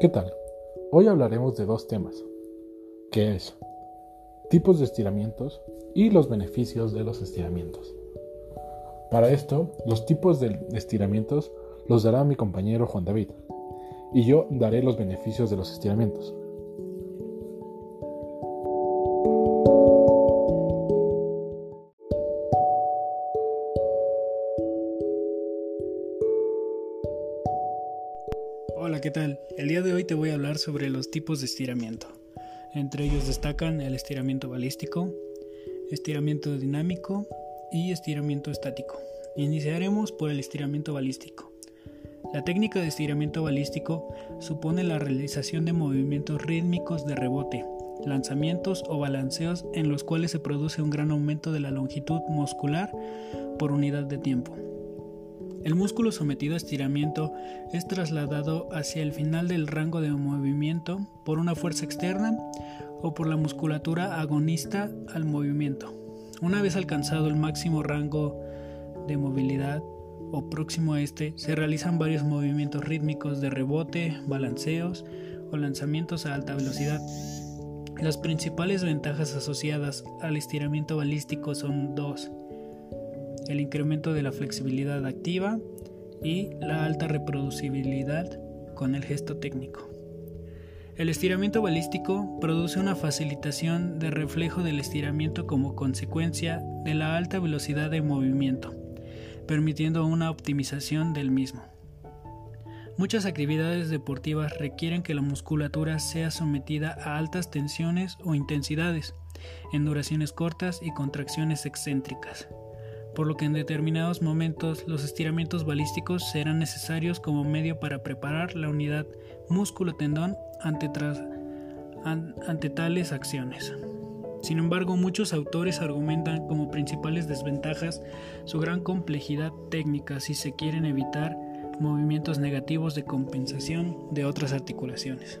¿Qué tal? Hoy hablaremos de dos temas, que es tipos de estiramientos y los beneficios de los estiramientos. Para esto, los tipos de estiramientos los dará mi compañero Juan David, y yo daré los beneficios de los estiramientos. Sobre los tipos de estiramiento. Entre ellos destacan el estiramiento balístico, estiramiento dinámico y estiramiento estático. Iniciaremos por el estiramiento balístico. La técnica de estiramiento balístico supone la realización de movimientos rítmicos de rebote, lanzamientos o balanceos en los cuales se produce un gran aumento de la longitud muscular por unidad de tiempo. El músculo sometido a estiramiento es trasladado hacia el final del rango de movimiento por una fuerza externa o por la musculatura agonista al movimiento. Una vez alcanzado el máximo rango de movilidad o próximo a este, se realizan varios movimientos rítmicos de rebote, balanceos o lanzamientos a alta velocidad. Las principales ventajas asociadas al estiramiento balístico son dos el incremento de la flexibilidad activa y la alta reproducibilidad con el gesto técnico. El estiramiento balístico produce una facilitación de reflejo del estiramiento como consecuencia de la alta velocidad de movimiento, permitiendo una optimización del mismo. Muchas actividades deportivas requieren que la musculatura sea sometida a altas tensiones o intensidades, en duraciones cortas y contracciones excéntricas por lo que en determinados momentos los estiramientos balísticos serán necesarios como medio para preparar la unidad músculo-tendón ante, ante tales acciones. Sin embargo, muchos autores argumentan como principales desventajas su gran complejidad técnica si se quieren evitar movimientos negativos de compensación de otras articulaciones.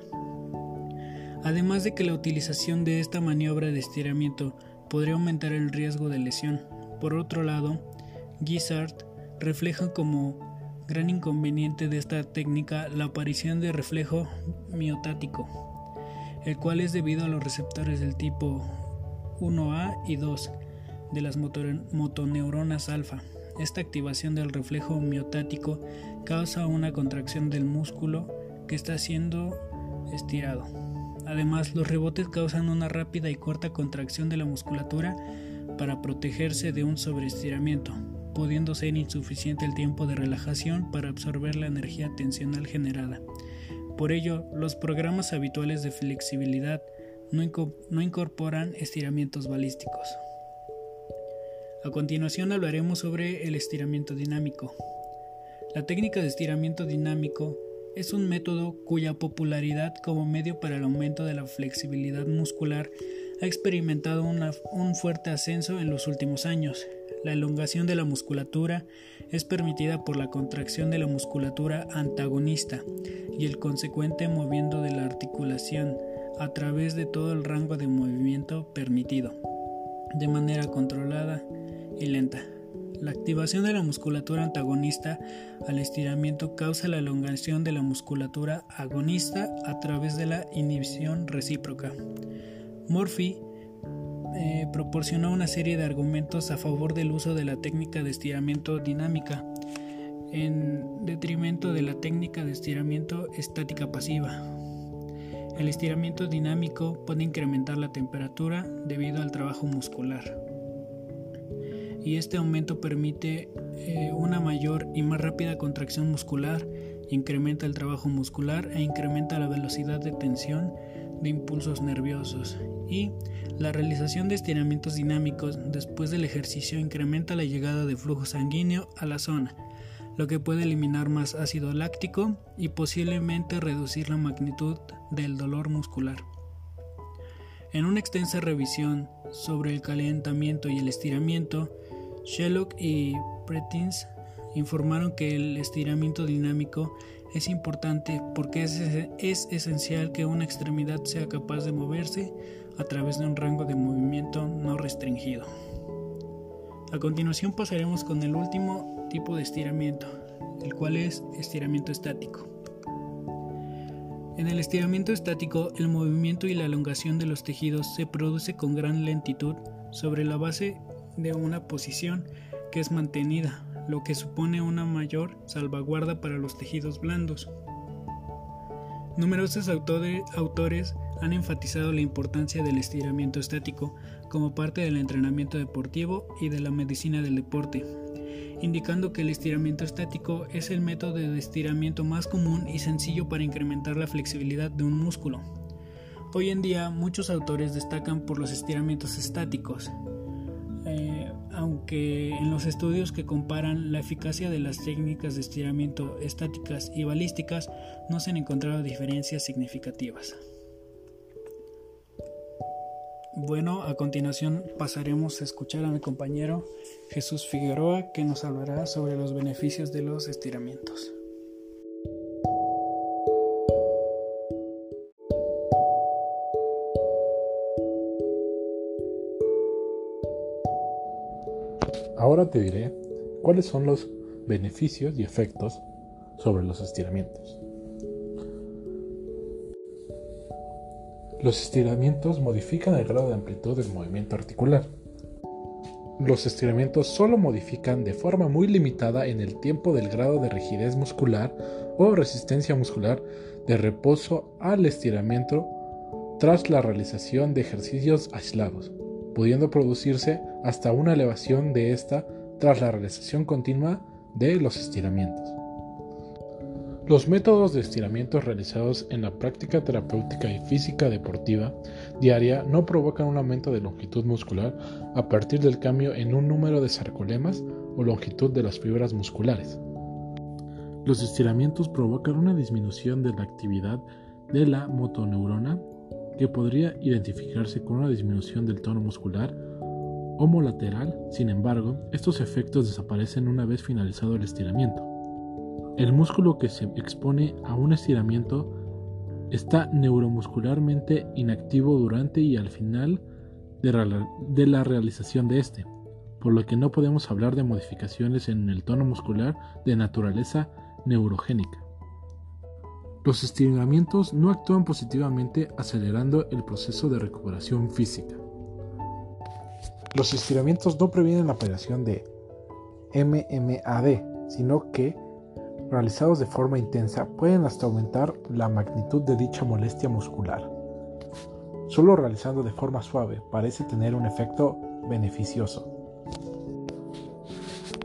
Además de que la utilización de esta maniobra de estiramiento podría aumentar el riesgo de lesión, por otro lado, Gizzard refleja como gran inconveniente de esta técnica la aparición de reflejo miotático, el cual es debido a los receptores del tipo 1A y 2 de las motoneuronas alfa. Esta activación del reflejo miotático causa una contracción del músculo que está siendo estirado. Además, los rebotes causan una rápida y corta contracción de la musculatura para protegerse de un sobreestiramiento, pudiendo ser insuficiente el tiempo de relajación para absorber la energía tensional generada. Por ello, los programas habituales de flexibilidad no, incorporan estiramientos balísticos. A continuación hablaremos sobre el estiramiento dinámico. La técnica de estiramiento dinámico es un método cuya popularidad como medio para el aumento de la flexibilidad muscular ha experimentado un fuerte ascenso en los últimos años. La elongación de la musculatura es permitida por la contracción de la musculatura antagonista y el consecuente moviendo de la articulación a través de todo el rango de movimiento permitido, de manera controlada y lenta. La activación de la musculatura antagonista al estiramiento causa la elongación de la musculatura agonista a través de la inhibición recíproca. Murphy eh, proporcionó una serie de argumentos a favor del uso de la técnica de estiramiento dinámica en detrimento de la técnica de estiramiento estática pasiva. El estiramiento dinámico puede incrementar la temperatura debido al trabajo muscular y este aumento permite eh, una mayor y más rápida contracción muscular, incrementa el trabajo muscular e incrementa la velocidad de tensión de impulsos nerviosos y la realización de estiramientos dinámicos después del ejercicio incrementa la llegada de flujo sanguíneo a la zona, lo que puede eliminar más ácido láctico y posiblemente reducir la magnitud del dolor muscular. En una extensa revisión sobre el calentamiento y el estiramiento, Sherlock y Pretins informaron que el estiramiento dinámico es importante porque es, es, esencial que una extremidad sea capaz de moverse a través de un rango de movimiento no restringido. A continuación pasaremos con el último tipo de estiramiento, el cual es estiramiento estático. En el estiramiento estático, el movimiento y la elongación de los tejidos se produce con gran lentitud sobre la base de una posición que es mantenida, lo que supone una mayor salvaguarda para los tejidos blandos. Numerosos autores han enfatizado la importancia del estiramiento estático como parte del entrenamiento deportivo y de la medicina del deporte, indicando que el estiramiento estático es el método de estiramiento más común y sencillo para incrementar la flexibilidad de un músculo. Hoy en día muchos autores destacan por los estiramientos estáticos, eh, aunque en los estudios que comparan la eficacia de las técnicas de estiramiento estáticas y balísticas no se han encontrado diferencias significativas. Bueno, a continuación pasaremos a escuchar a mi compañero Jesús Figueroa que nos hablará sobre los beneficios de los estiramientos. Ahora te diré cuáles son los beneficios y efectos sobre los estiramientos. Los estiramientos modifican el grado de amplitud del movimiento articular. Los estiramientos solo modifican de forma muy limitada en el tiempo del grado de rigidez muscular o resistencia muscular de reposo al estiramiento tras la realización de ejercicios aislados pudiendo producirse hasta una elevación de esta tras la realización continua de los estiramientos. Los métodos de estiramiento realizados en la práctica terapéutica y física deportiva diaria no provocan un aumento de longitud muscular a partir del cambio en un número de sarcolemas o longitud de las fibras musculares. Los estiramientos provocan una disminución de la actividad de la motoneurona que podría identificarse con una disminución del tono muscular homolateral, sin embargo, estos efectos desaparecen una vez finalizado el estiramiento. El músculo que se expone a un estiramiento está neuromuscularmente inactivo durante y al final de la realización de este, por lo que no podemos hablar de modificaciones en el tono muscular de naturaleza neurogénica. Los estiramientos no actúan positivamente acelerando el proceso de recuperación física. Los estiramientos no previenen la aparición de MMAD, sino que, realizados de forma intensa, pueden hasta aumentar la magnitud de dicha molestia muscular. Solo realizando de forma suave parece tener un efecto beneficioso.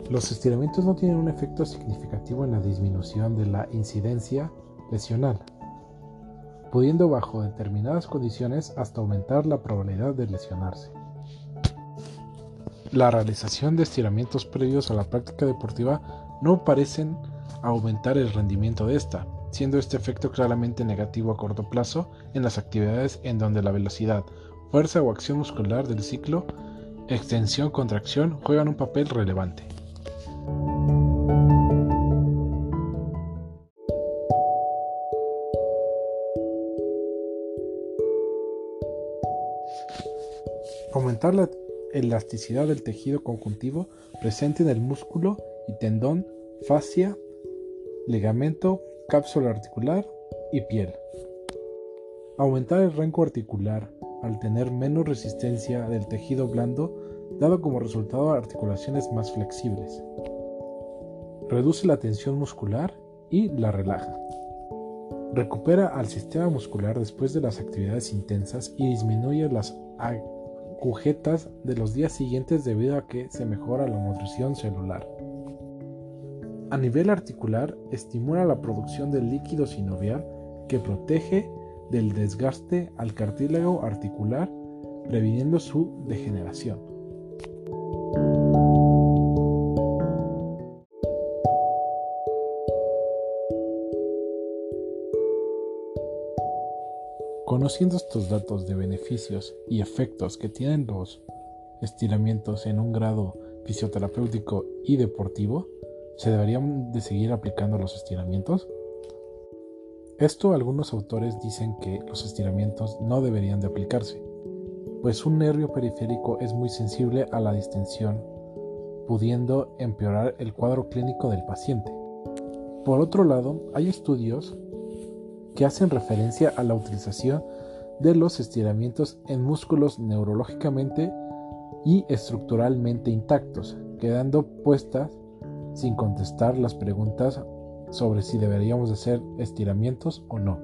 Los estiramientos no tienen un efecto significativo en la disminución de la incidencia lesional, pudiendo bajo determinadas condiciones hasta aumentar la probabilidad de lesionarse. La realización de estiramientos previos a la práctica deportiva no parecen aumentar el rendimiento de esta, siendo este efecto claramente negativo a corto plazo en las actividades en donde la velocidad, fuerza o acción muscular del ciclo, extensión-contracción juegan un papel relevante. Aumentar la elasticidad del tejido conjuntivo presente en el músculo y tendón, fascia, ligamento, cápsula articular y piel. Aumentar el rango articular al tener menos resistencia del tejido blando, dado como resultado articulaciones más flexibles. Reduce la tensión muscular y la relaja. Recupera al sistema muscular después de las actividades intensas y disminuye las agujetas de los días siguientes debido a que se mejora la nutrición celular. A nivel articular, estimula la producción de líquido sinovial que protege del desgaste al cartílago articular, previniendo su degeneración. Conociendo estos datos de beneficios y efectos que tienen los estiramientos en un grado fisioterapéutico y deportivo, ¿se deberían de seguir aplicando los estiramientos? Esto algunos autores dicen que los estiramientos no deberían de aplicarse, pues un nervio periférico es muy sensible a la distensión, pudiendo empeorar el cuadro clínico del paciente. Por otro lado, hay estudios que hacen referencia a la utilización de los estiramientos en músculos neurológicamente y estructuralmente intactos, quedando puestas sin contestar las preguntas sobre si deberíamos hacer estiramientos o no.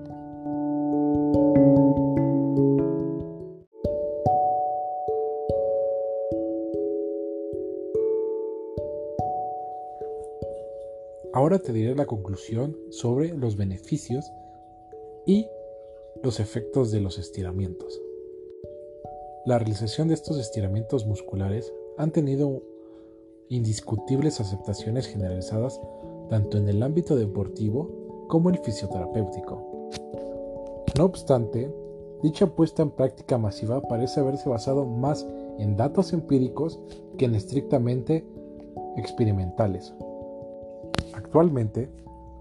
Ahora te diré la conclusión sobre los beneficios y los efectos de los estiramientos. La realización de estos estiramientos musculares han tenido indiscutibles aceptaciones generalizadas tanto en el ámbito deportivo como el fisioterapéutico. No obstante, dicha puesta en práctica masiva parece haberse basado más en datos empíricos que en estrictamente experimentales. Actualmente,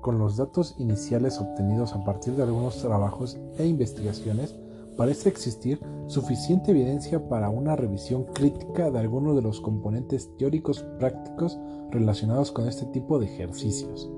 con los datos iniciales obtenidos a partir de algunos trabajos e investigaciones, parece existir suficiente evidencia para una revisión crítica de algunos de los componentes teóricos prácticos relacionados con este tipo de ejercicios.